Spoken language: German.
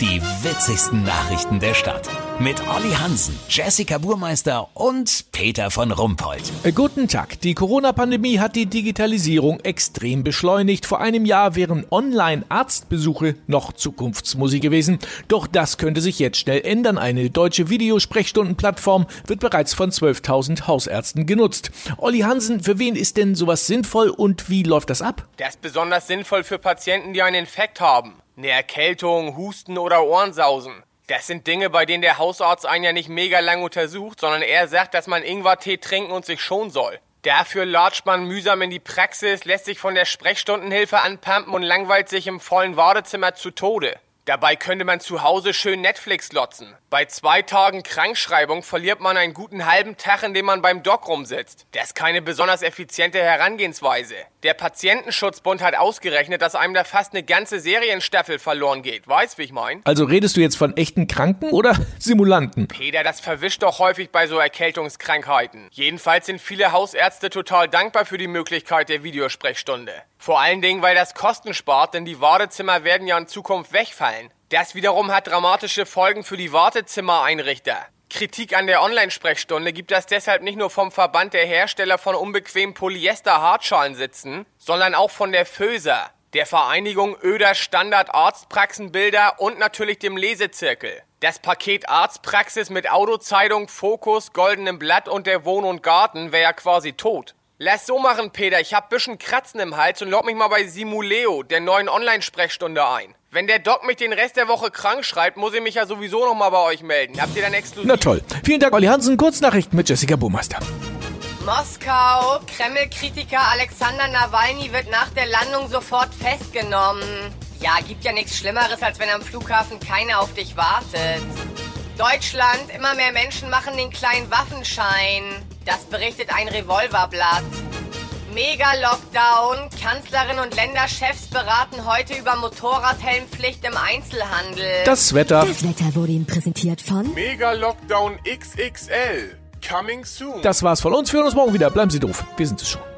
Die witzigsten Nachrichten der Stadt. Mit Olli Hansen, Jessica Burmeister und Peter von Rumpold. Äh, Guten Tag. Die Corona-Pandemie hat die Digitalisierung extrem beschleunigt. Vor einem Jahr wären Online-Arztbesuche noch Zukunftsmusik gewesen. Doch das könnte sich jetzt schnell ändern. Eine deutsche Videosprechstundenplattform wird bereits von 12.000 Hausärzten genutzt. Olli Hansen, für wen ist denn sowas sinnvoll und wie läuft das ab? Der ist besonders sinnvoll für Patienten, die einen Infekt haben. Eine Erkältung, Husten oder Ohrensausen. Das sind Dinge, bei denen der Hausarzt einen ja nicht mega lang untersucht, sondern er sagt, dass man Ingwertee trinken und sich schonen soll. Dafür latscht man mühsam in die Praxis, lässt sich von der Sprechstundenhilfe anpumpen und langweilt sich im vollen Wartezimmer zu Tode. Dabei könnte man zu Hause schön Netflix lotzen. Bei zwei Tagen Krankschreibung verliert man einen guten halben Tag, indem man beim Doc rumsitzt. Das ist keine besonders effiziente Herangehensweise. Der Patientenschutzbund hat ausgerechnet, dass einem da fast eine ganze Serienstaffel verloren geht. Weißt, wie ich mein? Also redest du jetzt von echten Kranken oder Simulanten? Peter, das verwischt doch häufig bei so Erkältungskrankheiten. Jedenfalls sind viele Hausärzte total dankbar für die Möglichkeit der Videosprechstunde. Vor allen Dingen, weil das Kosten spart, denn die Wartezimmer werden ja in Zukunft wegfallen. Das wiederum hat dramatische Folgen für die Wartezimmereinrichter. Kritik an der Online-Sprechstunde gibt es deshalb nicht nur vom Verband der Hersteller von unbequemen Polyester-Hartschalensitzen, sondern auch von der FÖSA, der Vereinigung Öder Standard Arztpraxenbilder und natürlich dem Lesezirkel. Das Paket Arztpraxis mit Autozeitung, Fokus, goldenem Blatt und der Wohn- und Garten wäre ja quasi tot. Lass so machen, Peter. Ich hab bisschen Kratzen im Hals und log mich mal bei Simuleo, der neuen Online-Sprechstunde ein. Wenn der Doc mich den Rest der Woche krank schreibt, muss ich mich ja sowieso noch mal bei euch melden. Habt ihr dann exklusiv? Na toll. Vielen Dank, Olli Hansen. Kurznachrichten mit Jessica Burmeister. Moskau. Kreml-Kritiker Alexander Nawalny wird nach der Landung sofort festgenommen. Ja, gibt ja nichts Schlimmeres, als wenn am Flughafen keiner auf dich wartet. Deutschland. Immer mehr Menschen machen den kleinen Waffenschein. Das berichtet ein Revolverblatt. Mega-Lockdown. Kanzlerin und Länderchefs beraten heute über Motorradhelmpflicht im Einzelhandel. Das Wetter. Das Wetter wurde Ihnen präsentiert von Mega Lockdown XXL. Coming soon. Das war's von uns. Wir hören uns morgen wieder. Bleiben Sie doof. Wir sind es schon.